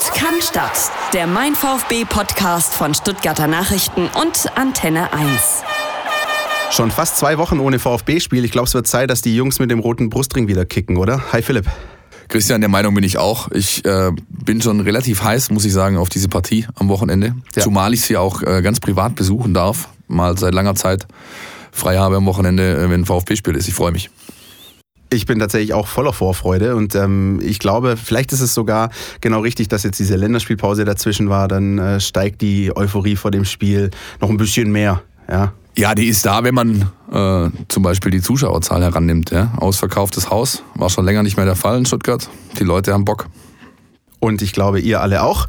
Sport kann Stadt. Der Mein VfB Podcast von Stuttgarter Nachrichten und Antenne 1. Schon fast zwei Wochen ohne VfB-Spiel. Ich glaube, es wird Zeit, dass die Jungs mit dem roten Brustring wieder kicken, oder? Hi Philipp. Christian, der Meinung bin ich auch. Ich äh, bin schon relativ heiß, muss ich sagen, auf diese Partie am Wochenende. Ja. Zumal ich sie auch äh, ganz privat besuchen darf. Mal seit langer Zeit frei habe am Wochenende, äh, wenn ein VfB-Spiel ist. Ich freue mich. Ich bin tatsächlich auch voller Vorfreude und ähm, ich glaube, vielleicht ist es sogar genau richtig, dass jetzt diese Länderspielpause dazwischen war. Dann äh, steigt die Euphorie vor dem Spiel noch ein bisschen mehr. Ja, ja, die ist da, wenn man äh, zum Beispiel die Zuschauerzahl herannimmt. Ja? Ausverkauftes Haus war schon länger nicht mehr der Fall in Stuttgart. Die Leute haben Bock. Und ich glaube, ihr alle auch.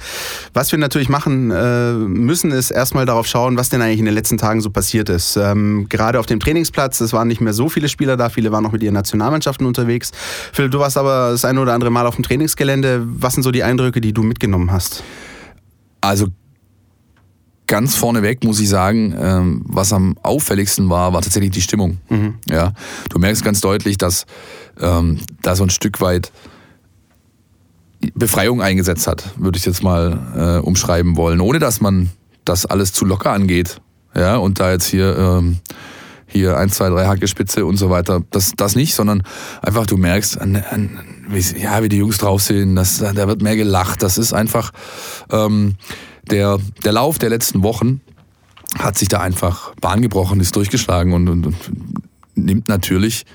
Was wir natürlich machen äh, müssen, ist erstmal darauf schauen, was denn eigentlich in den letzten Tagen so passiert ist. Ähm, gerade auf dem Trainingsplatz, es waren nicht mehr so viele Spieler da, viele waren noch mit ihren Nationalmannschaften unterwegs. Philipp, du warst aber das eine oder andere Mal auf dem Trainingsgelände. Was sind so die Eindrücke, die du mitgenommen hast? Also ganz vorneweg muss ich sagen, ähm, was am auffälligsten war, war tatsächlich die Stimmung. Mhm. Ja, du merkst ganz deutlich, dass ähm, da so ein Stück weit Befreiung eingesetzt hat, würde ich jetzt mal äh, umschreiben wollen, ohne dass man das alles zu locker angeht. Ja, und da jetzt hier ähm, hier ein, zwei, drei Hackespitze und so weiter. Das, das nicht, sondern einfach du merkst, an, an, wie, ja, wie die Jungs drauf sind, das, da wird mehr gelacht. Das ist einfach ähm, der, der Lauf der letzten Wochen hat sich da einfach Bahn gebrochen, ist durchgeschlagen und, und, und nimmt natürlich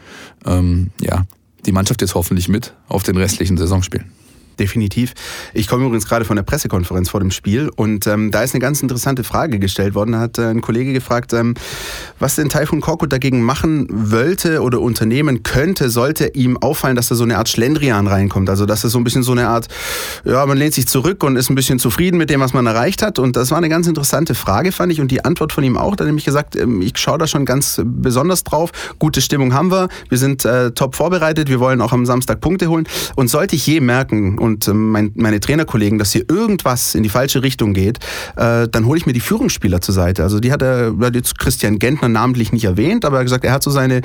ähm, ja, die Mannschaft jetzt hoffentlich mit auf den restlichen Saisonspielen definitiv. Ich komme übrigens gerade von der Pressekonferenz vor dem Spiel und ähm, da ist eine ganz interessante Frage gestellt worden. Da hat äh, ein Kollege gefragt, ähm, was denn Taifun Korkut dagegen machen wollte oder unternehmen könnte, sollte ihm auffallen, dass da so eine Art Schlendrian reinkommt. Also dass es so ein bisschen so eine Art, ja, man lehnt sich zurück und ist ein bisschen zufrieden mit dem, was man erreicht hat. Und das war eine ganz interessante Frage, fand ich. Und die Antwort von ihm auch, da hat nämlich gesagt, ähm, ich schaue da schon ganz besonders drauf. Gute Stimmung haben wir. Wir sind äh, top vorbereitet. Wir wollen auch am Samstag Punkte holen. Und sollte ich je merken, und ähm, mein, meine Trainerkollegen, dass hier irgendwas in die falsche Richtung geht, äh, dann hole ich mir die Führungsspieler zur Seite. Also die hat er, hat jetzt Christian Gentner namentlich nicht erwähnt, aber er hat gesagt, er hat so seine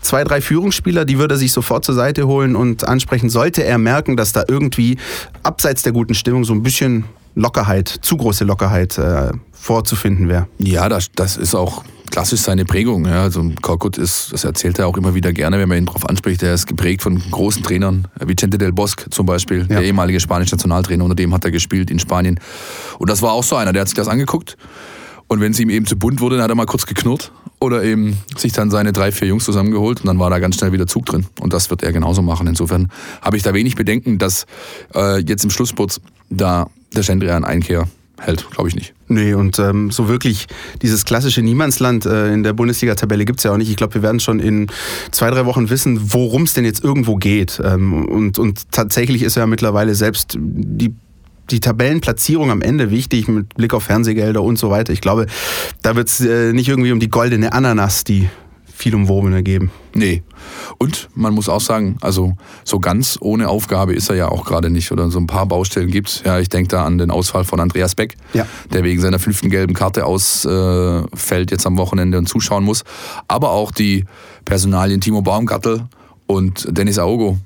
zwei, drei Führungsspieler, die würde er sich sofort zur Seite holen und ansprechen. Sollte er merken, dass da irgendwie abseits der guten Stimmung so ein bisschen Lockerheit, zu große Lockerheit äh, vorzufinden wäre. Ja, das, das ist auch klassisch seine Prägung. Ja. Also Korkut ist, das erzählt er auch immer wieder gerne, wenn man ihn darauf anspricht. Er ist geprägt von großen Trainern, Vicente del Bosque zum Beispiel, ja. der ehemalige spanische Nationaltrainer, unter dem hat er gespielt in Spanien. Und das war auch so einer, der hat sich das angeguckt. Und wenn es ihm eben zu bunt wurde, dann hat er mal kurz geknurrt oder eben sich dann seine drei, vier Jungs zusammengeholt und dann war da ganz schnell wieder Zug drin. Und das wird er genauso machen. Insofern habe ich da wenig Bedenken, dass äh, jetzt im Schlussputz da der Schendrian Einkehr hält, glaube ich nicht. Nee, und ähm, so wirklich dieses klassische Niemandsland äh, in der Bundesliga-Tabelle gibt es ja auch nicht. Ich glaube, wir werden schon in zwei, drei Wochen wissen, worum es denn jetzt irgendwo geht. Ähm, und, und tatsächlich ist ja mittlerweile selbst die die Tabellenplatzierung am Ende wichtig mit Blick auf Fernsehgelder und so weiter. Ich glaube, da wird es äh, nicht irgendwie um die goldene Ananas, die viel umwobene geben. Nee. Und man muss auch sagen, also so ganz ohne Aufgabe ist er ja auch gerade nicht. Oder so ein paar Baustellen gibt es. Ja, ich denke da an den Ausfall von Andreas Beck, ja. der wegen seiner fünften gelben Karte ausfällt jetzt am Wochenende und zuschauen muss. Aber auch die Personalien Timo Baumgartel und Dennis Aogo,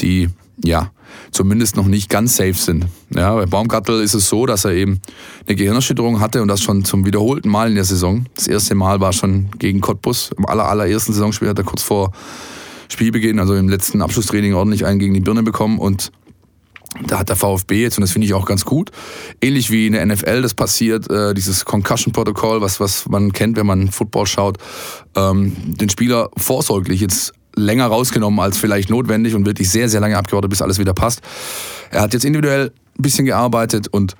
die ja zumindest noch nicht ganz safe sind. Ja, bei Baumgartel ist es so, dass er eben eine Gehirnerschütterung hatte und das schon zum wiederholten Mal in der Saison. Das erste Mal war schon gegen Cottbus. Im aller, allerersten Saisonspiel hat er kurz vor Spielbeginn, also im letzten Abschlusstraining, ordentlich einen gegen die Birne bekommen und da hat der VfB jetzt, und das finde ich auch ganz gut, ähnlich wie in der NFL das passiert, äh, dieses Concussion-Protokoll, was, was man kennt, wenn man Football schaut, ähm, den Spieler vorsorglich jetzt länger rausgenommen als vielleicht notwendig und wirklich sehr, sehr lange abgewartet, bis alles wieder passt. Er hat jetzt individuell ein bisschen gearbeitet und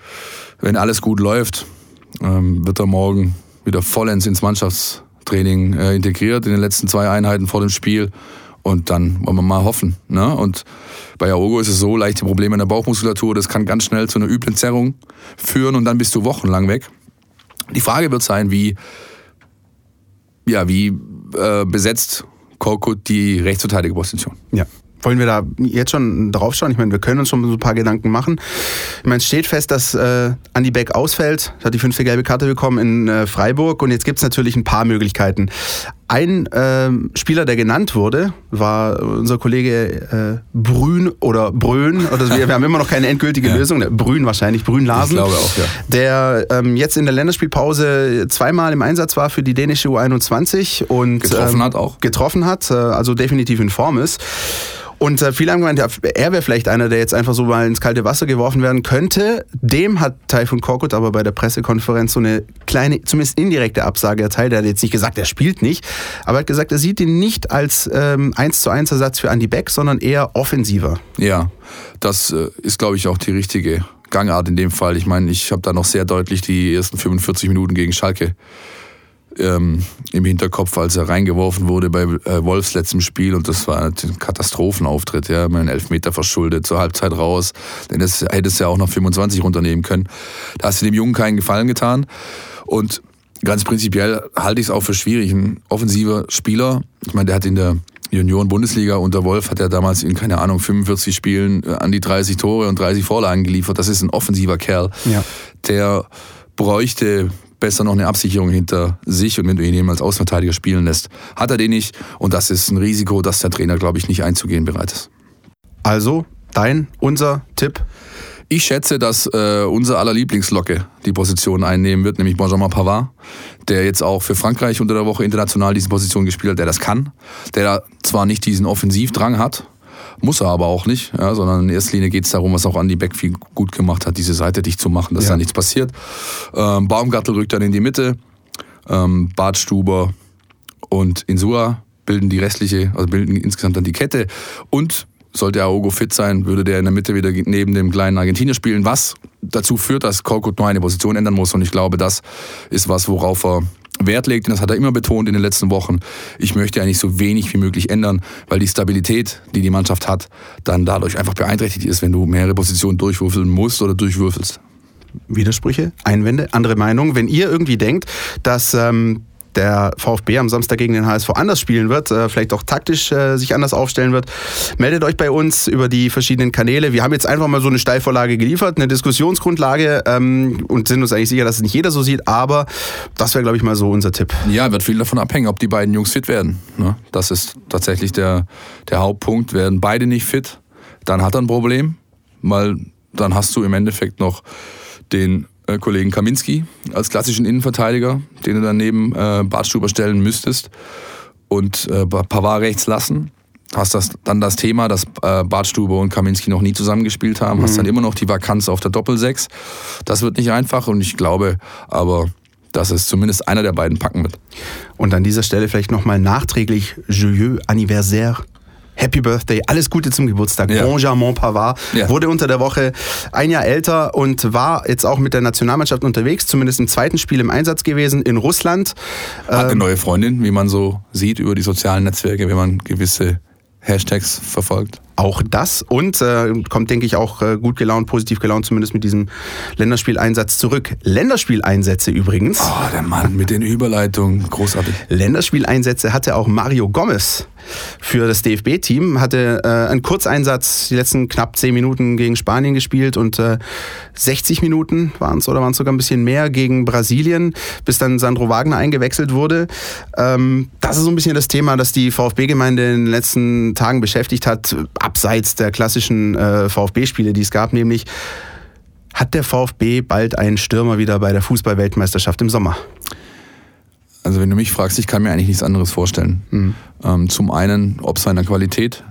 wenn alles gut läuft, ähm, wird er morgen wieder vollends ins Mannschaftstraining äh, integriert in den letzten zwei Einheiten vor dem Spiel. Und dann wollen wir mal hoffen. Ne? Und bei Aogo ist es so, leichte Probleme in der Bauchmuskulatur, das kann ganz schnell zu einer üblen Zerrung führen und dann bist du wochenlang weg. Die Frage wird sein, wie, ja, wie äh, besetzt Korkut die Rechtsverteidigerposition. Ja. Wollen wir da jetzt schon drauf schauen? Ich meine, wir können uns schon so ein paar Gedanken machen. Ich meine, es steht fest, dass äh, Andy Beck ausfällt, hat die fünfte gelbe Karte bekommen in äh, Freiburg und jetzt gibt es natürlich ein paar Möglichkeiten. Ein äh, Spieler, der genannt wurde, war unser Kollege äh, Brün oder Brön. Oder wir, wir haben immer noch keine endgültige ja. Lösung. Brün wahrscheinlich, Brün Larsen. Ich glaube auch, ja. Der ähm, jetzt in der Länderspielpause zweimal im Einsatz war für die dänische U21 und getroffen ähm, hat auch. Getroffen hat, äh, also definitiv in Form ist. Und äh, viele haben gemeint, er wäre vielleicht einer, der jetzt einfach so mal ins kalte Wasser geworfen werden könnte. Dem hat Taifun Korkut aber bei der Pressekonferenz so eine kleine, zumindest indirekte Absage erteilt. Er hat jetzt nicht gesagt, er spielt nicht, aber er hat gesagt, er sieht ihn nicht als ähm, 1 zu 1 Ersatz für Andy Beck, sondern eher offensiver. Ja, das äh, ist, glaube ich, auch die richtige Gangart in dem Fall. Ich meine, ich habe da noch sehr deutlich die ersten 45 Minuten gegen Schalke ähm, im Hinterkopf, als er reingeworfen wurde bei äh, Wolfs letztem Spiel und das war ein Katastrophenauftritt, ja, mit einem Elfmeter verschuldet, zur Halbzeit raus, denn das hätte es ja auch noch 25 runternehmen können. Da hast du dem Jungen keinen Gefallen getan und ganz prinzipiell halte ich es auch für schwierig, ein offensiver Spieler, ich meine, der hat in der Junioren-Bundesliga unter Wolf hat er damals in, keine Ahnung, 45 Spielen äh, an die 30 Tore und 30 Vorlagen geliefert. Das ist ein offensiver Kerl, ja. der bräuchte besser noch eine Absicherung hinter sich und wenn du ihn eben als Außenverteidiger spielen lässt, hat er den nicht und das ist ein Risiko, das der Trainer, glaube ich, nicht einzugehen bereit ist. Also, dein, unser Tipp? Ich schätze, dass äh, unser aller Lieblingslocke die Position einnehmen wird, nämlich Benjamin Pavard, der jetzt auch für Frankreich unter der Woche international diese Position gespielt hat, der das kann, der zwar nicht diesen Offensivdrang hat, muss er aber auch nicht, ja, sondern in erster Linie geht es darum, was auch Andy Beck viel gut gemacht hat, diese Seite dicht zu machen, dass ja. da nichts passiert. Ähm, Baumgartel rückt dann in die Mitte, ähm, Bartstuber und Insua bilden die restliche, also bilden insgesamt dann die Kette und sollte Aogo fit sein, würde der in der Mitte wieder neben dem kleinen Argentinier spielen, was dazu führt, dass Korkut nur eine Position ändern muss. Und ich glaube, das ist was, worauf er Wert legt, und das hat er immer betont in den letzten Wochen, ich möchte eigentlich so wenig wie möglich ändern, weil die Stabilität, die die Mannschaft hat, dann dadurch einfach beeinträchtigt ist, wenn du mehrere Positionen durchwürfeln musst oder durchwürfelst. Widersprüche, Einwände, andere Meinungen. Wenn ihr irgendwie denkt, dass ähm, der VfB am Samstag gegen den HSV anders spielen wird, äh, vielleicht auch taktisch äh, sich anders aufstellen wird, meldet euch bei uns über die verschiedenen Kanäle. Wir haben jetzt einfach mal so eine Steilvorlage geliefert, eine Diskussionsgrundlage ähm, und sind uns eigentlich sicher, dass es nicht jeder so sieht, aber das wäre, glaube ich, mal so unser Tipp. Ja, wird viel davon abhängen, ob die beiden Jungs fit werden. Ne? Das ist tatsächlich der, der Hauptpunkt. Werden beide nicht fit, dann hat er ein Problem, weil dann hast du im Endeffekt noch den äh, Kollegen Kaminski als klassischen Innenverteidiger, den du dann neben äh, Bartstuber stellen müsstest und äh, Pavard rechts lassen. Hast das, dann das Thema, dass äh, Bartstube und Kaminski noch nie zusammengespielt haben. Mhm. Hast dann immer noch die Vakanz auf der Doppelsechs. Das wird nicht einfach und ich glaube aber, dass es zumindest einer der beiden packen wird. Und an dieser Stelle vielleicht nochmal nachträglich Joyeux Anniversaire Happy Birthday, alles Gute zum Geburtstag. Ja. Benjamin Pavard ja. wurde unter der Woche ein Jahr älter und war jetzt auch mit der Nationalmannschaft unterwegs, zumindest im zweiten Spiel im Einsatz gewesen in Russland. Hat eine ähm, neue Freundin, wie man so sieht über die sozialen Netzwerke, wenn man gewisse Hashtags verfolgt. Auch das und äh, kommt, denke ich, auch äh, gut gelaunt, positiv gelaunt, zumindest mit diesem Länderspieleinsatz zurück. Länderspieleinsätze übrigens. Oh, der Mann mit den Überleitungen, großartig. Länderspieleinsätze hatte auch Mario Gomez für das DFB-Team, hatte äh, einen Kurzeinsatz, die letzten knapp zehn Minuten gegen Spanien gespielt und äh, 60 Minuten waren es oder waren es sogar ein bisschen mehr gegen Brasilien, bis dann Sandro Wagner eingewechselt wurde. Ähm, das ist so ein bisschen das Thema, das die VfB-Gemeinde in den letzten Tagen beschäftigt hat abseits der klassischen äh, VfB-Spiele, die es gab, nämlich hat der VfB bald einen Stürmer wieder bei der Fußballweltmeisterschaft im Sommer? Also wenn du mich fragst, ich kann mir eigentlich nichts anderes vorstellen. Mhm. Ähm, zum einen ob seiner Qualität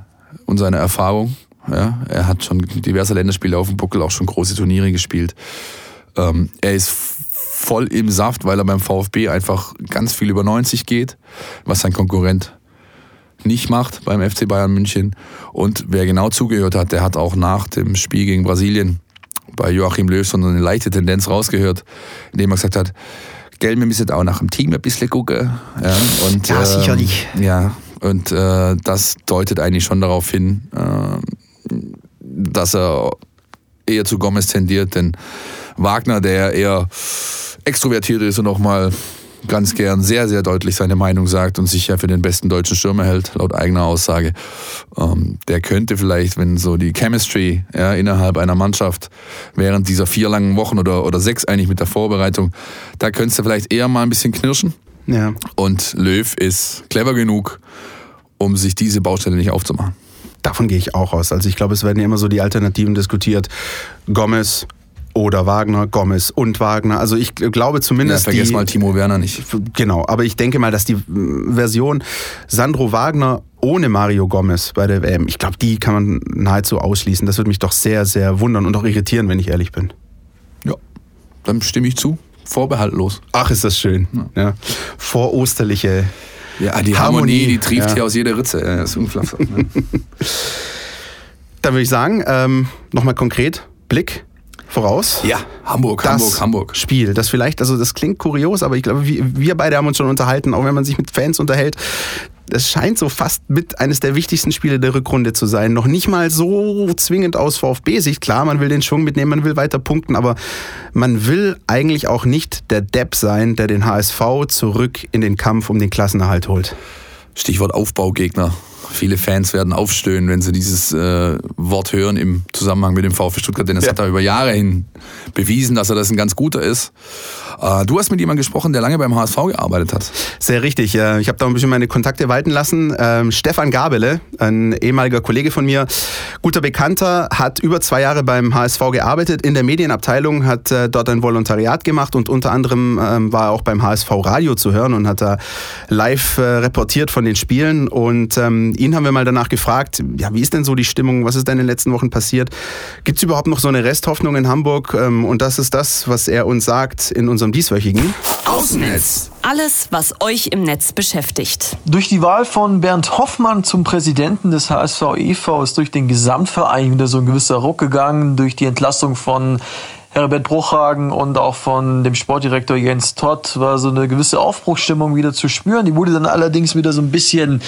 und seiner Erfahrung. Ja, er hat schon diverse Länderspiele auf dem Buckel, auch schon große Turniere gespielt. Ähm, er ist voll im Saft, weil er beim VfB einfach ganz viel über 90 geht, was sein Konkurrent nicht macht beim FC Bayern München. Und wer genau zugehört hat, der hat auch nach dem Spiel gegen Brasilien bei Joachim Löw so eine leichte Tendenz rausgehört, indem er gesagt hat, Gell, wir müssen auch nach dem Team ein bisschen gucken. Ja, und, ja sicherlich. Ähm, ja, und äh, das deutet eigentlich schon darauf hin, äh, dass er eher zu Gomez tendiert, denn Wagner, der eher extrovertiert ist und auch mal ganz gern sehr, sehr deutlich seine Meinung sagt und sich ja für den besten deutschen Stürmer hält, laut eigener Aussage. Ähm, der könnte vielleicht, wenn so die Chemistry ja, innerhalb einer Mannschaft während dieser vier langen Wochen oder, oder sechs eigentlich mit der Vorbereitung, da könntest du vielleicht eher mal ein bisschen knirschen. Ja. Und Löw ist clever genug, um sich diese Baustelle nicht aufzumachen. Davon gehe ich auch aus. Also ich glaube, es werden ja immer so die Alternativen diskutiert. Gomez, oder Wagner, Gomez und Wagner. Also ich glaube zumindest. Ja, vergiss die, mal Timo Werner nicht. Genau, aber ich denke mal, dass die Version Sandro Wagner ohne Mario Gomez bei der WM, ich glaube, die kann man nahezu ausschließen. Das würde mich doch sehr, sehr wundern und auch irritieren, wenn ich ehrlich bin. Ja, dann stimme ich zu. Vorbehaltlos. Ach, ist das schön. Ja. ja. Vorosterliche. Ja, die Harmonie, Harmonie die trieft ja. hier aus jeder Ritze. Ja, das ist unfassbar. ne? Dann würde ich sagen, ähm, nochmal konkret, Blick voraus. Ja, Hamburg, das Hamburg, Hamburg. Spiel, das vielleicht, also das klingt kurios, aber ich glaube, wir beide haben uns schon unterhalten, auch wenn man sich mit Fans unterhält. Das scheint so fast mit eines der wichtigsten Spiele der Rückrunde zu sein. Noch nicht mal so zwingend aus VfB-Sicht. Klar, man will den Schwung mitnehmen, man will weiter punkten, aber man will eigentlich auch nicht der Depp sein, der den HSV zurück in den Kampf um den Klassenerhalt holt. Stichwort Aufbaugegner. Viele Fans werden aufstöhnen, wenn sie dieses äh, Wort hören im Zusammenhang mit dem VfB Stuttgart, denn es ja. hat er über Jahre hin bewiesen, dass er das ein ganz guter ist. Äh, du hast mit jemandem gesprochen, der lange beim HSV gearbeitet hat. Sehr richtig. Ich habe da ein bisschen meine Kontakte walten lassen. Ähm, Stefan Gabele, ein ehemaliger Kollege von mir, guter Bekannter, hat über zwei Jahre beim HSV gearbeitet in der Medienabteilung, hat äh, dort ein Volontariat gemacht und unter anderem ähm, war er auch beim HSV Radio zu hören und hat da live äh, reportiert von den Spielen. Und ähm, ihn haben wir mal danach gefragt, ja, wie ist denn so die Stimmung? Was ist denn in den letzten Wochen passiert? Gibt es überhaupt noch so eine Resthoffnung in Hamburg? Ähm, und das ist das, was er uns sagt in unserem dieswöchigen Außennetz. Alles, was euch im Netz beschäftigt. Durch die Wahl von Bernd Hoffmann zum Präsidenten des HSV e.V. ist durch den Gesamtverein wieder so ein gewisser Ruck gegangen. Durch die Entlassung von Herbert Bruchhagen und auch von dem Sportdirektor Jens Todd war so eine gewisse Aufbruchsstimmung wieder zu spüren. Die wurde dann allerdings wieder so ein bisschen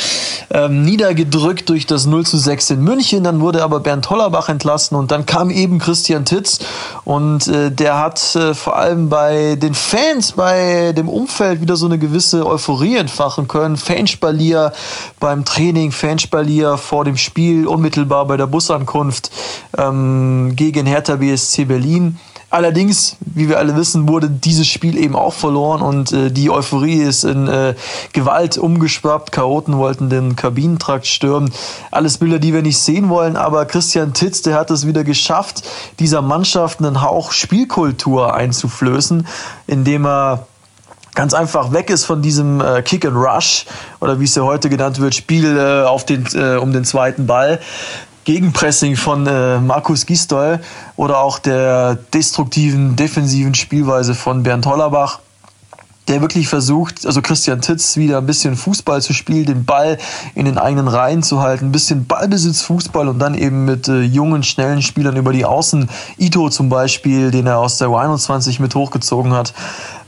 ähm, niedergedrückt durch das 0 zu 6 in München. Dann wurde aber Bernd Hollerbach entlassen und dann kam eben Christian Titz und äh, der hat äh, vor allem bei den Fans, bei dem Umfeld wieder so eine gewisse Euphorie entfachen können. Fanspalier beim Training, Fanspalier vor dem Spiel, unmittelbar bei der Busankunft ähm, gegen Hertha BSC Berlin. Allerdings, wie wir alle wissen, wurde dieses Spiel eben auch verloren und äh, die Euphorie ist in äh, Gewalt umgeschwappt. Chaoten wollten den Kabinentrakt stürmen. Alles Bilder, die wir nicht sehen wollen, aber Christian Titz, der hat es wieder geschafft, dieser Mannschaft einen Hauch Spielkultur einzuflößen, indem er ganz einfach weg ist von diesem äh, Kick and Rush oder wie es ja heute genannt wird, Spiel äh, auf den, äh, um den zweiten Ball, Gegenpressing von äh, Markus Gisdol oder auch der destruktiven defensiven Spielweise von Bernd Hollerbach der wirklich versucht, also Christian Titz wieder ein bisschen Fußball zu spielen, den Ball in den eigenen Reihen zu halten, ein bisschen Ballbesitz Fußball und dann eben mit äh, jungen, schnellen Spielern über die Außen, Ito zum Beispiel, den er aus der U21 mit hochgezogen hat,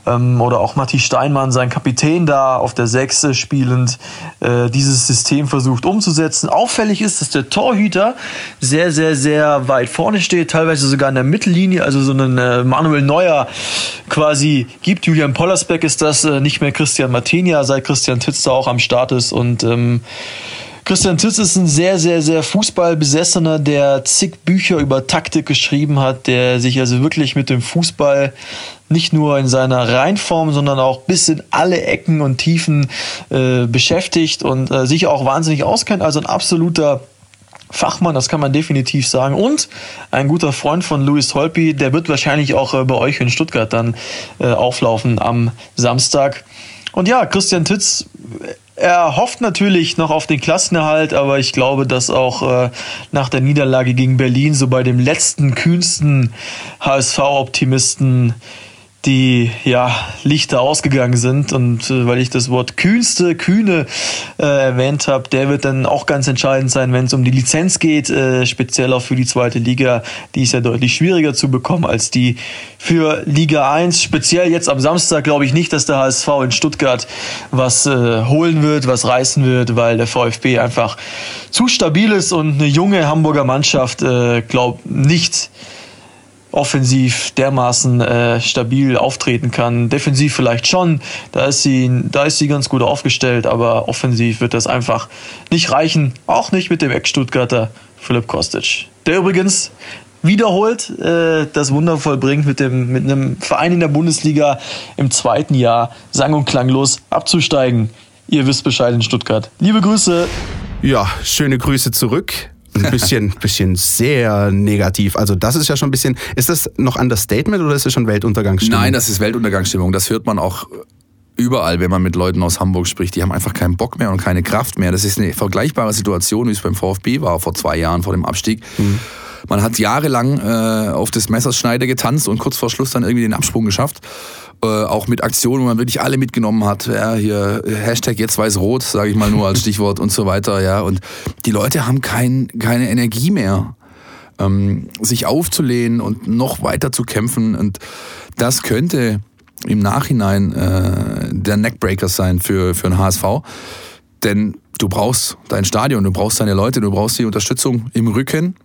ähm, oder auch Matti Steinmann, sein Kapitän da auf der Sechse spielend, äh, dieses System versucht umzusetzen. Auffällig ist, dass der Torhüter sehr, sehr, sehr weit vorne steht, teilweise sogar in der Mittellinie, also so einen äh, Manuel Neuer quasi gibt. Julian Pollersbeck ist das, äh, nicht mehr Christian Martinia, seit Christian Titz da auch am Start ist und ähm, Christian Titz ist ein sehr, sehr, sehr Fußballbesessener, der zig Bücher über Taktik geschrieben hat, der sich also wirklich mit dem Fußball nicht nur in seiner Reinform, sondern auch bis in alle Ecken und Tiefen äh, beschäftigt und äh, sich auch wahnsinnig auskennt. Also ein absoluter Fachmann, das kann man definitiv sagen. Und ein guter Freund von Louis Holpi, der wird wahrscheinlich auch äh, bei euch in Stuttgart dann äh, auflaufen am Samstag. Und ja, Christian Titz er hofft natürlich noch auf den Klassenerhalt, aber ich glaube, dass auch äh, nach der Niederlage gegen Berlin so bei dem letzten kühnsten HSV-Optimisten die ja Lichter ausgegangen sind und äh, weil ich das Wort kühnste, kühne äh, erwähnt habe, der wird dann auch ganz entscheidend sein, wenn es um die Lizenz geht, äh, speziell auch für die zweite Liga, die ist ja deutlich schwieriger zu bekommen als die für Liga 1. Speziell jetzt am Samstag glaube ich nicht, dass der HSV in Stuttgart was äh, holen wird, was reißen wird, weil der VfB einfach zu stabil ist und eine junge Hamburger Mannschaft äh, glaubt nicht offensiv dermaßen äh, stabil auftreten kann. Defensiv vielleicht schon, da ist sie, da ist sie ganz gut aufgestellt, aber offensiv wird das einfach nicht reichen. Auch nicht mit dem Ex-Stuttgarter Philipp Kostic. Der übrigens wiederholt äh, das Wunder vollbringt, mit, dem, mit einem Verein in der Bundesliga im zweiten Jahr sang- und klanglos abzusteigen. Ihr wisst Bescheid in Stuttgart. Liebe Grüße. Ja, schöne Grüße zurück. Ein bisschen, bisschen sehr negativ. Also das ist ja schon ein bisschen. Ist das noch Understatement oder ist das schon Weltuntergangsstimmung? Nein, das ist Weltuntergangsstimmung. Das hört man auch überall, wenn man mit Leuten aus Hamburg spricht. Die haben einfach keinen Bock mehr und keine Kraft mehr. Das ist eine vergleichbare Situation, wie es beim VfB war vor zwei Jahren vor dem Abstieg. Mhm. Man hat jahrelang äh, auf des Messers Schneide getanzt und kurz vor Schluss dann irgendwie den Absprung geschafft. Äh, auch mit Aktionen, wo man wirklich alle mitgenommen hat. Ja, hier Hashtag jetzt weiß rot, sage ich mal nur als Stichwort und so weiter. Ja, und die Leute haben kein, keine Energie mehr, ähm, sich aufzulehnen und noch weiter zu kämpfen. Und das könnte im Nachhinein äh, der Neckbreaker sein für, für den HSV. Denn du brauchst dein Stadion, du brauchst deine Leute, du brauchst die Unterstützung im Rücken.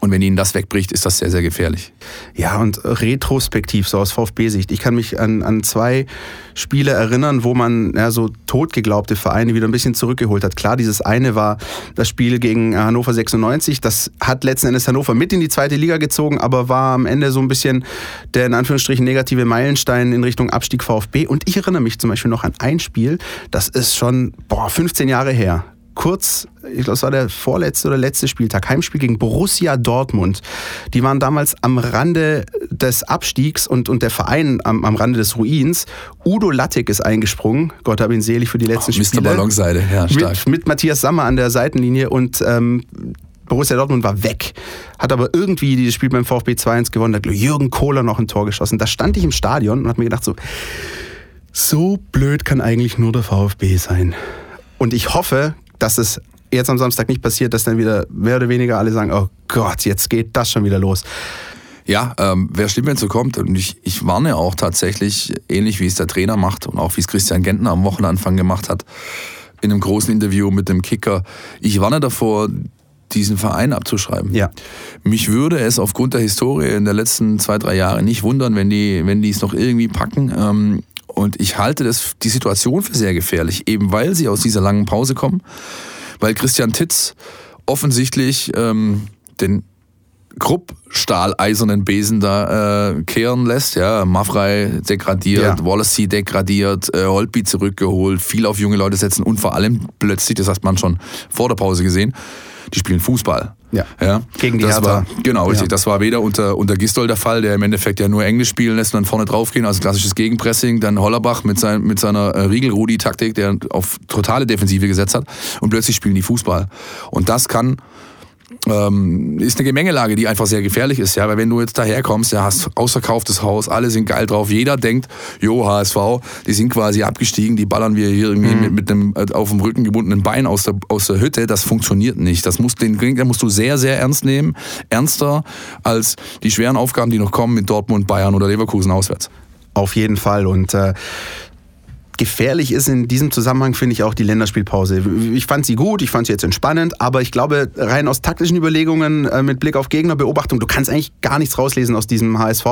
Und wenn ihnen das wegbricht, ist das sehr, sehr gefährlich. Ja, und retrospektiv, so aus VfB-Sicht. Ich kann mich an, an zwei Spiele erinnern, wo man ja, so totgeglaubte Vereine wieder ein bisschen zurückgeholt hat. Klar, dieses eine war das Spiel gegen Hannover 96. Das hat letzten Endes Hannover mit in die zweite Liga gezogen, aber war am Ende so ein bisschen der in Anführungsstrichen negative Meilenstein in Richtung Abstieg VfB. Und ich erinnere mich zum Beispiel noch an ein Spiel, das ist schon boah, 15 Jahre her kurz, ich glaube, es war der vorletzte oder letzte Spieltag, Heimspiel gegen Borussia Dortmund. Die waren damals am Rande des Abstiegs und, und der Verein am, am Rande des Ruins. Udo Lattek ist eingesprungen, Gott hab ihn selig für die letzten oh, Spiele. Mr. Ballonseide, ja, stark. Mit, mit Matthias Sammer an der Seitenlinie und ähm, Borussia Dortmund war weg, hat aber irgendwie dieses Spiel beim VfB 2-1 gewonnen, da hat Jürgen Kohler noch ein Tor geschossen. Da stand ich im Stadion und habe mir gedacht so, so blöd kann eigentlich nur der VfB sein. Und ich hoffe, dass es jetzt am Samstag nicht passiert, dass dann wieder mehr oder weniger alle sagen, oh Gott, jetzt geht das schon wieder los. Ja, ähm, wäre schlimm, wenn es so kommt. Und ich, ich warne auch tatsächlich, ähnlich wie es der Trainer macht und auch wie es Christian Gentner am Wochenanfang gemacht hat, in einem großen Interview mit dem Kicker. Ich warne davor, diesen Verein abzuschreiben. Ja. Mich würde es aufgrund der Historie in der letzten zwei, drei Jahre nicht wundern, wenn die, wenn die es noch irgendwie packen. Ähm, und ich halte das, die Situation für sehr gefährlich, eben weil sie aus dieser langen Pause kommen, weil Christian Titz offensichtlich ähm, den Krupp stahleisernen Besen da äh, kehren lässt. Ja, Maffrey degradiert, ja. Wallacey degradiert, äh, Holtby zurückgeholt, viel auf junge Leute setzen und vor allem plötzlich, das hat man schon vor der Pause gesehen, die spielen Fußball. Ja. ja. Gegen die das Hertha. War, genau, richtig. Ja. Das war weder unter, unter Gistol der Fall, der im Endeffekt ja nur Englisch spielen lässt und dann vorne draufgehen, also klassisches Gegenpressing. Dann Hollerbach mit, sein, mit seiner äh, Riegel-Rudi-Taktik, der auf totale Defensive gesetzt hat. Und plötzlich spielen die Fußball. Und das kann ähm, ist eine Gemengelage, die einfach sehr gefährlich ist, ja, weil wenn du jetzt daherkommst, ja, hast ausverkauftes Haus, alle sind geil drauf, jeder denkt, jo, HSV, die sind quasi abgestiegen, die ballern wir hier irgendwie mhm. mit, mit einem äh, auf dem Rücken gebundenen Bein aus der, aus der Hütte, das funktioniert nicht. Das muss, den Gegner musst du sehr, sehr ernst nehmen, ernster als die schweren Aufgaben, die noch kommen mit Dortmund, Bayern oder Leverkusen auswärts. Auf jeden Fall und äh, Gefährlich ist in diesem Zusammenhang, finde ich, auch die Länderspielpause. Ich fand sie gut, ich fand sie jetzt entspannend, aber ich glaube, rein aus taktischen Überlegungen äh, mit Blick auf Gegnerbeobachtung, du kannst eigentlich gar nichts rauslesen aus diesem HSV.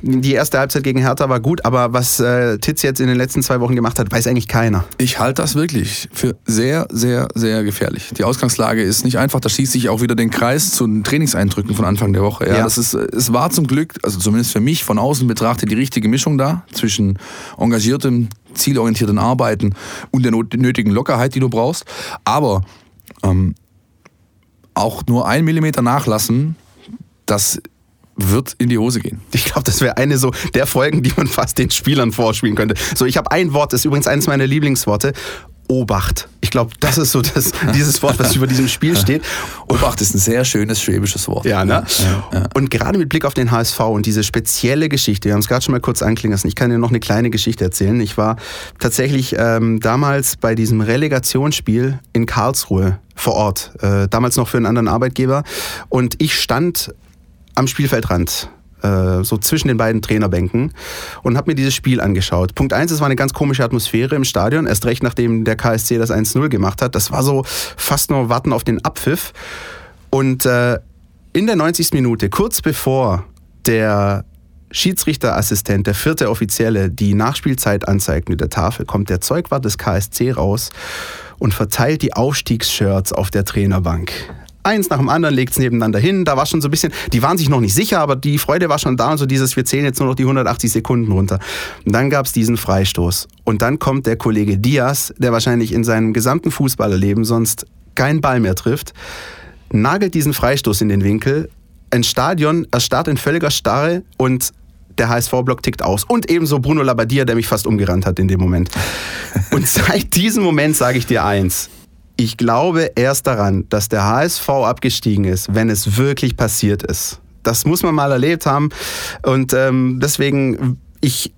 Die erste Halbzeit gegen Hertha war gut, aber was äh, Titz jetzt in den letzten zwei Wochen gemacht hat, weiß eigentlich keiner. Ich halte das wirklich für sehr, sehr, sehr gefährlich. Die Ausgangslage ist nicht einfach, da schießt sich auch wieder den Kreis zu den Trainingseindrücken von Anfang der Woche. Ja, ja. Das ist, es war zum Glück, also zumindest für mich von außen betrachtet, die richtige Mischung da zwischen engagiertem zielorientierten Arbeiten und der nötigen Lockerheit, die du brauchst. Aber ähm, auch nur ein Millimeter nachlassen, das wird in die Hose gehen. Ich glaube, das wäre eine so der Folgen, die man fast den Spielern vorspielen könnte. So, ich habe ein Wort, das ist übrigens eines meiner Lieblingsworte. Obacht. Ich glaube, das ist so das, dieses Wort, was über diesem Spiel steht. Obacht ist ein sehr schönes schwäbisches Wort. Ja, ne? Ja, ja. Und gerade mit Blick auf den HSV und diese spezielle Geschichte, wir haben es gerade schon mal kurz anklingen lassen, ich kann dir noch eine kleine Geschichte erzählen. Ich war tatsächlich ähm, damals bei diesem Relegationsspiel in Karlsruhe vor Ort, äh, damals noch für einen anderen Arbeitgeber und ich stand am Spielfeldrand äh, so zwischen den beiden Trainerbänken und habe mir dieses Spiel angeschaut. Punkt eins, es war eine ganz komische Atmosphäre im Stadion, erst recht nachdem der KSC das 1-0 gemacht hat. Das war so fast nur Warten auf den Abpfiff. Und äh, in der 90. Minute, kurz bevor der Schiedsrichterassistent, der vierte Offizielle, die Nachspielzeit anzeigt mit der Tafel, kommt der Zeugwart des KSC raus und verteilt die Aufstiegsshirts auf der Trainerbank eins nach dem anderen, legt es nebeneinander hin. Da war schon so ein bisschen, die waren sich noch nicht sicher, aber die Freude war schon da und so dieses, wir zählen jetzt nur noch die 180 Sekunden runter. Und dann gab es diesen Freistoß. Und dann kommt der Kollege Diaz, der wahrscheinlich in seinem gesamten Fußballerleben sonst keinen Ball mehr trifft, nagelt diesen Freistoß in den Winkel. Ein Stadion erstarrt in völliger Starre und der HSV-Block tickt aus. Und ebenso Bruno Labbadia, der mich fast umgerannt hat in dem Moment. Und seit diesem Moment sage ich dir eins. Ich glaube erst daran, dass der HSV abgestiegen ist, wenn es wirklich passiert ist. Das muss man mal erlebt haben. Und ähm, deswegen, ich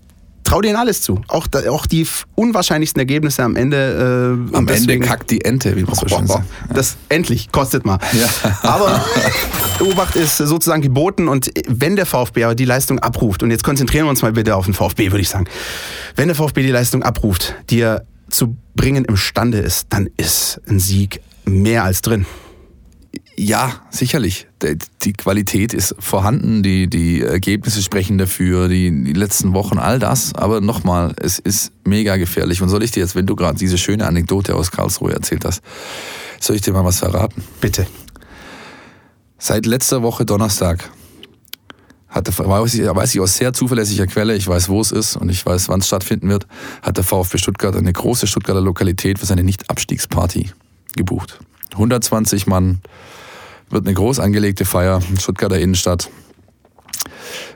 traue denen alles zu. Auch, auch die unwahrscheinlichsten Ergebnisse am Ende. Äh, am deswegen, Ende kackt die Ente, wie man so schön sagt. Das endlich, kostet mal. Ja. Aber Obacht ist sozusagen geboten und wenn der VfB aber die Leistung abruft, und jetzt konzentrieren wir uns mal bitte auf den VfB, würde ich sagen. Wenn der VfB die Leistung abruft, die er zu bringen imstande ist, dann ist ein Sieg mehr als drin. Ja, sicherlich. Die Qualität ist vorhanden, die, die Ergebnisse sprechen dafür, die, die letzten Wochen, all das. Aber nochmal, es ist mega gefährlich. Und soll ich dir jetzt, wenn du gerade diese schöne Anekdote aus Karlsruhe erzählt hast, soll ich dir mal was verraten? Bitte. Seit letzter Woche Donnerstag hat der, weiß, ich, weiß ich aus sehr zuverlässiger Quelle, ich weiß, wo es ist und ich weiß, wann es stattfinden wird, hat der VfB Stuttgart eine große Stuttgarter Lokalität für seine Nicht-Abstiegsparty gebucht. 120 Mann, wird eine groß angelegte Feier in Stuttgarter Innenstadt.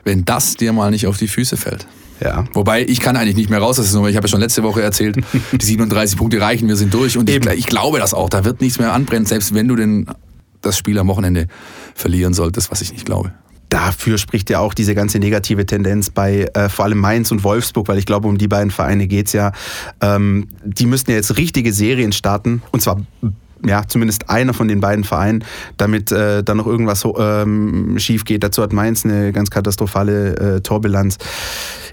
Wenn das dir mal nicht auf die Füße fällt. Ja. Wobei, ich kann eigentlich nicht mehr raus, das ist nur, ich habe ja schon letzte Woche erzählt, die 37 Punkte reichen, wir sind durch und ich, ich, glaube das auch. Da wird nichts mehr anbrennen, selbst wenn du den, das Spiel am Wochenende verlieren solltest, was ich nicht glaube dafür spricht ja auch diese ganze negative Tendenz bei äh, vor allem Mainz und Wolfsburg, weil ich glaube, um die beiden Vereine geht es ja. Ähm, die müssten ja jetzt richtige Serien starten und zwar ja, zumindest einer von den beiden Vereinen, damit äh, dann noch irgendwas ähm, schief geht. Dazu hat Mainz eine ganz katastrophale äh, Torbilanz.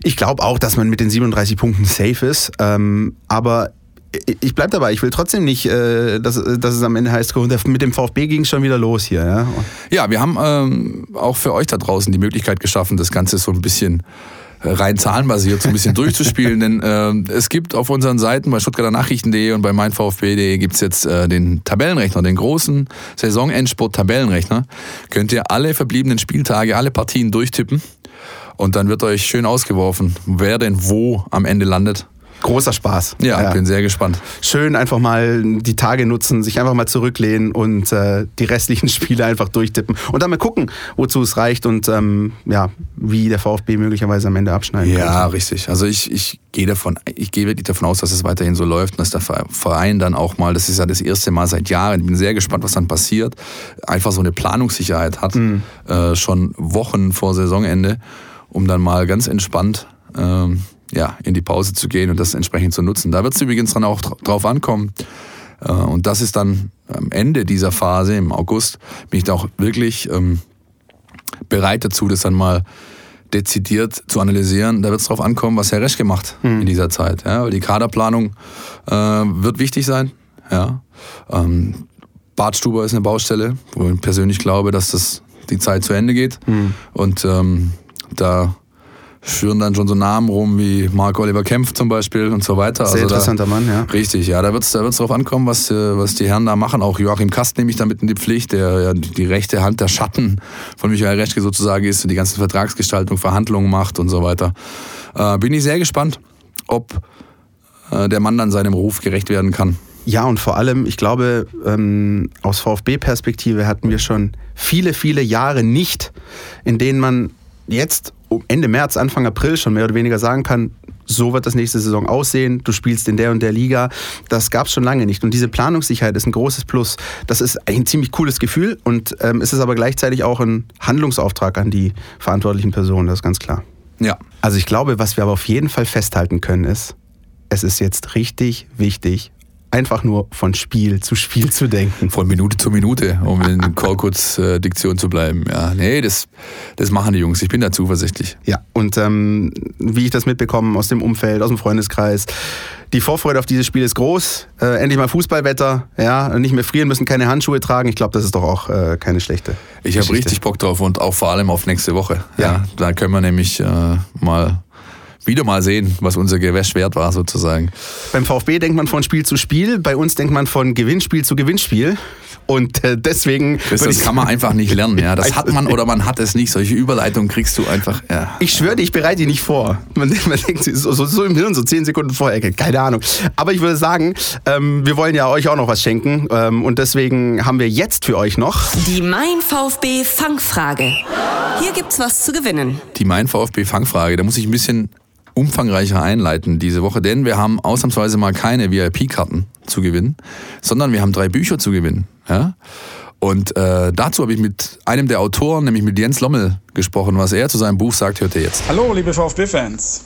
Ich glaube auch, dass man mit den 37 Punkten safe ist, ähm, aber ich bleibe dabei, ich will trotzdem nicht, äh, dass, dass es am Ende heißt, mit dem VfB ging es schon wieder los hier. Ja, ja wir haben ähm, auch für euch da draußen die Möglichkeit geschaffen, das Ganze so ein bisschen rein zahlenbasiert so ein bisschen durchzuspielen. Denn äh, es gibt auf unseren Seiten bei Stuttgarter Nachrichten.de und bei meinvfb.de gibt's jetzt äh, den Tabellenrechner, den großen Saisonendsport-Tabellenrechner. Könnt ihr alle verbliebenen Spieltage, alle Partien durchtippen und dann wird euch schön ausgeworfen, wer denn wo am Ende landet. Großer Spaß. Ja, ja, bin sehr gespannt. Schön einfach mal die Tage nutzen, sich einfach mal zurücklehnen und äh, die restlichen Spiele einfach durchtippen und dann mal gucken, wozu es reicht und ähm, ja, wie der VfB möglicherweise am Ende abschneiden kann. Ja, richtig. Also ich, ich gehe davon, ich gehe wirklich davon aus, dass es weiterhin so läuft und dass der Verein dann auch mal, das ist ja das erste Mal seit Jahren, ich bin sehr gespannt, was dann passiert, einfach so eine Planungssicherheit hat, mhm. äh, schon Wochen vor Saisonende, um dann mal ganz entspannt ähm, ja, in die Pause zu gehen und das entsprechend zu nutzen. Da wird es übrigens dann auch drauf ankommen. Äh, und das ist dann am Ende dieser Phase im August, bin ich da auch wirklich ähm, bereit dazu, das dann mal dezidiert zu analysieren. Da wird es darauf ankommen, was Herr Resch gemacht hm. in dieser Zeit. Ja, weil die Kaderplanung äh, wird wichtig sein. Ja. Ähm, Bartstuber ist eine Baustelle, wo ich persönlich glaube, dass das die Zeit zu Ende geht. Hm. Und ähm, da führen dann schon so Namen rum wie Mark Oliver Kempf zum Beispiel und so weiter. Sehr also interessanter da, Mann, ja. Richtig, ja, da wird es da wird's drauf ankommen, was, äh, was die Herren da machen. Auch Joachim Kast nehme ich damit in die Pflicht, der ja die rechte Hand der Schatten von Michael Reschke sozusagen ist und die ganze Vertragsgestaltung, Verhandlungen macht und so weiter. Äh, bin ich sehr gespannt, ob äh, der Mann dann seinem Ruf gerecht werden kann. Ja, und vor allem, ich glaube, ähm, aus VfB-Perspektive hatten wir schon viele, viele Jahre nicht, in denen man jetzt Ende März, Anfang April schon mehr oder weniger sagen kann, so wird das nächste Saison aussehen, du spielst in der und der Liga. Das gab es schon lange nicht. Und diese Planungssicherheit ist ein großes Plus. Das ist ein ziemlich cooles Gefühl und ähm, es ist aber gleichzeitig auch ein Handlungsauftrag an die verantwortlichen Personen, das ist ganz klar. Ja. Also ich glaube, was wir aber auf jeden Fall festhalten können, ist, es ist jetzt richtig wichtig, einfach nur von Spiel zu Spiel zu denken. Von Minute zu Minute, um in Korkutz-Diktion zu bleiben. Ja, nee, das, das machen die Jungs. Ich bin da zuversichtlich. Ja, und ähm, wie ich das mitbekomme aus dem Umfeld, aus dem Freundeskreis, die Vorfreude auf dieses Spiel ist groß. Äh, endlich mal Fußballwetter, ja, nicht mehr frieren müssen, keine Handschuhe tragen. Ich glaube, das ist doch auch äh, keine schlechte. Ich habe richtig Bock drauf und auch vor allem auf nächste Woche. Ja. ja da können wir nämlich äh, mal wieder mal sehen, was unser Gewäsch wert war sozusagen. Beim VfB denkt man von Spiel zu Spiel, bei uns denkt man von Gewinnspiel zu Gewinnspiel. Und äh, deswegen. Das, das kann man einfach nicht lernen, ja. Das hat man oder man hat es nicht. Solche Überleitungen kriegst du einfach. Ja. Ich schwöre dir, ich bereite die nicht vor. Man, man denkt so, so, so, im Hirn, so zehn Sekunden vorher, keine Ahnung. Aber ich würde sagen, ähm, wir wollen ja euch auch noch was schenken. Ähm, und deswegen haben wir jetzt für euch noch. Die Mein VfB Fangfrage. Hier gibt's was zu gewinnen. Die Mein VfB Fangfrage. Da muss ich ein bisschen umfangreicher einleiten diese Woche, denn wir haben ausnahmsweise mal keine VIP-Karten zu gewinnen, sondern wir haben drei Bücher zu gewinnen. Ja? Und äh, dazu habe ich mit einem der Autoren, nämlich mit Jens Lommel, gesprochen. Was er zu seinem Buch sagt, hört ihr jetzt. Hallo, liebe VfB-Fans.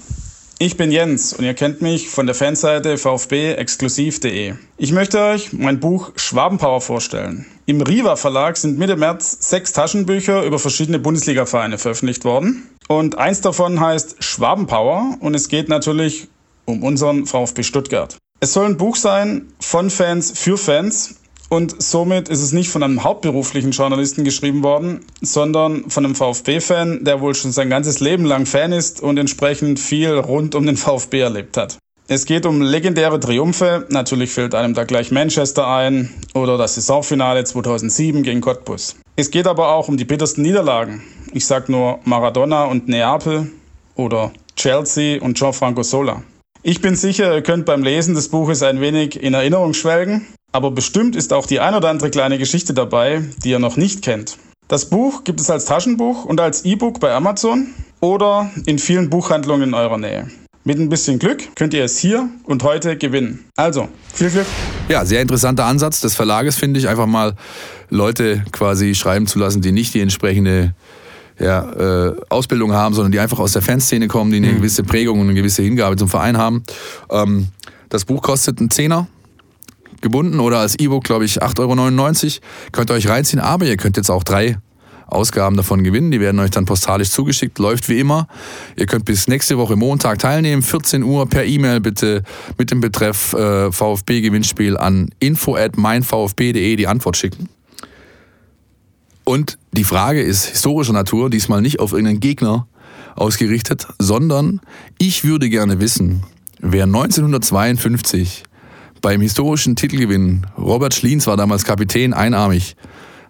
Ich bin Jens und ihr kennt mich von der Fanseite vfbexklusiv.de. Ich möchte euch mein Buch Schwabenpower vorstellen. Im Riva Verlag sind Mitte März sechs Taschenbücher über verschiedene Bundesliga-Vereine veröffentlicht worden. Und eins davon heißt Schwabenpower und es geht natürlich um unseren VfB Stuttgart. Es soll ein Buch sein von Fans für Fans und somit ist es nicht von einem hauptberuflichen Journalisten geschrieben worden, sondern von einem VfB-Fan, der wohl schon sein ganzes Leben lang Fan ist und entsprechend viel rund um den VfB erlebt hat. Es geht um legendäre Triumphe, natürlich fällt einem da gleich Manchester ein oder das Saisonfinale 2007 gegen Cottbus. Es geht aber auch um die bittersten Niederlagen. Ich sag nur Maradona und Neapel oder Chelsea und Gianfranco Sola. Ich bin sicher, ihr könnt beim Lesen des Buches ein wenig in Erinnerung schwelgen, aber bestimmt ist auch die ein oder andere kleine Geschichte dabei, die ihr noch nicht kennt. Das Buch gibt es als Taschenbuch und als E-Book bei Amazon oder in vielen Buchhandlungen in eurer Nähe. Mit ein bisschen Glück könnt ihr es hier und heute gewinnen. Also, viel Glück. Ja, sehr interessanter Ansatz des Verlages, finde ich, einfach mal Leute quasi schreiben zu lassen, die nicht die entsprechende ja, äh, Ausbildung haben, sondern die einfach aus der Fanszene kommen, die eine mhm. gewisse Prägung und eine gewisse Hingabe zum Verein haben. Ähm, das Buch kostet einen Zehner gebunden oder als E-Book, glaube ich, 8,99 Euro. Könnt ihr euch reinziehen, aber ihr könnt jetzt auch drei Ausgaben davon gewinnen. Die werden euch dann postalisch zugeschickt. Läuft wie immer. Ihr könnt bis nächste Woche Montag teilnehmen. 14 Uhr per E-Mail bitte mit dem Betreff äh, VfB-Gewinnspiel an info at meinvfb.de die Antwort schicken. Und die Frage ist historischer Natur, diesmal nicht auf irgendeinen Gegner ausgerichtet, sondern ich würde gerne wissen, wer 1952 beim historischen Titelgewinn, Robert Schliens war damals Kapitän, einarmig,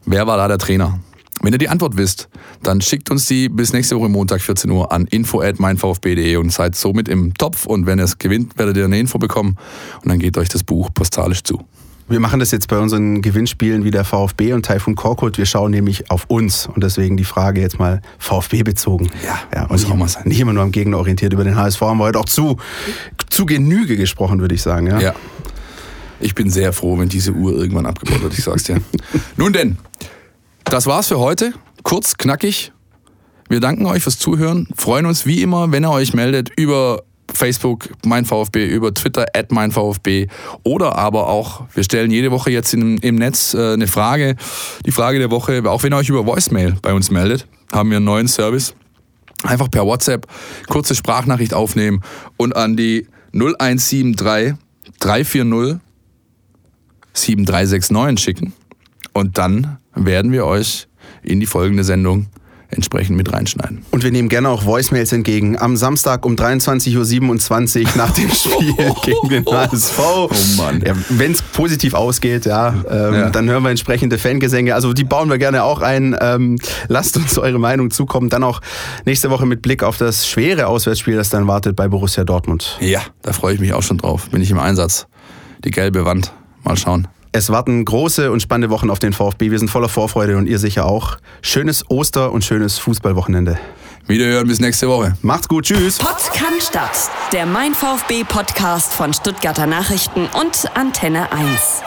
wer war da der Trainer? Wenn ihr die Antwort wisst, dann schickt uns die bis nächste Woche Montag 14 Uhr an info at meinvfb.de und seid somit im Topf und wenn ihr es gewinnt, werdet ihr eine Info bekommen und dann geht euch das Buch postalisch zu. Wir machen das jetzt bei unseren Gewinnspielen wie der VfB und Taifun Korkut. Wir schauen nämlich auf uns und deswegen die Frage jetzt mal VfB bezogen. Ja, ja und muss auch mal sein. Nicht immer nur am Gegner orientiert. Über den HSV haben wir heute auch zu, zu Genüge gesprochen, würde ich sagen. Ja. ja. Ich bin sehr froh, wenn diese Uhr irgendwann abgebaut wird, ich sag's dir. Nun denn, das war's für heute. Kurz, knackig. Wir danken euch fürs Zuhören, freuen uns wie immer, wenn ihr euch meldet über Facebook mein VfB, über Twitter at mein VfB oder aber auch, wir stellen jede Woche jetzt in, im Netz äh, eine Frage, die Frage der Woche, auch wenn ihr euch über Voicemail bei uns meldet, haben wir einen neuen Service. Einfach per WhatsApp kurze Sprachnachricht aufnehmen und an die 0173 340 7369 schicken. Und dann werden wir euch in die folgende Sendung entsprechend mit reinschneiden. Und wir nehmen gerne auch Voicemails entgegen. Am Samstag um 23.27 Uhr nach dem Spiel gegen den HSV. Oh Mann. Ja, Wenn es positiv ausgeht, ja, ähm, ja, dann hören wir entsprechende Fangesänge. Also die bauen wir gerne auch ein. Ähm, lasst uns eure Meinung zukommen. Dann auch nächste Woche mit Blick auf das schwere Auswärtsspiel, das dann wartet bei Borussia Dortmund. Ja, da freue ich mich auch schon drauf. Bin ich im Einsatz. Die gelbe Wand. Mal schauen. Es warten große und spannende Wochen auf den VfB. Wir sind voller Vorfreude und ihr sicher auch. Schönes Oster- und schönes Fußballwochenende. Wiederhören bis nächste Woche. Macht's gut, tschüss. Pott kann statt. Der Mein VfB Podcast von Stuttgarter Nachrichten und Antenne 1.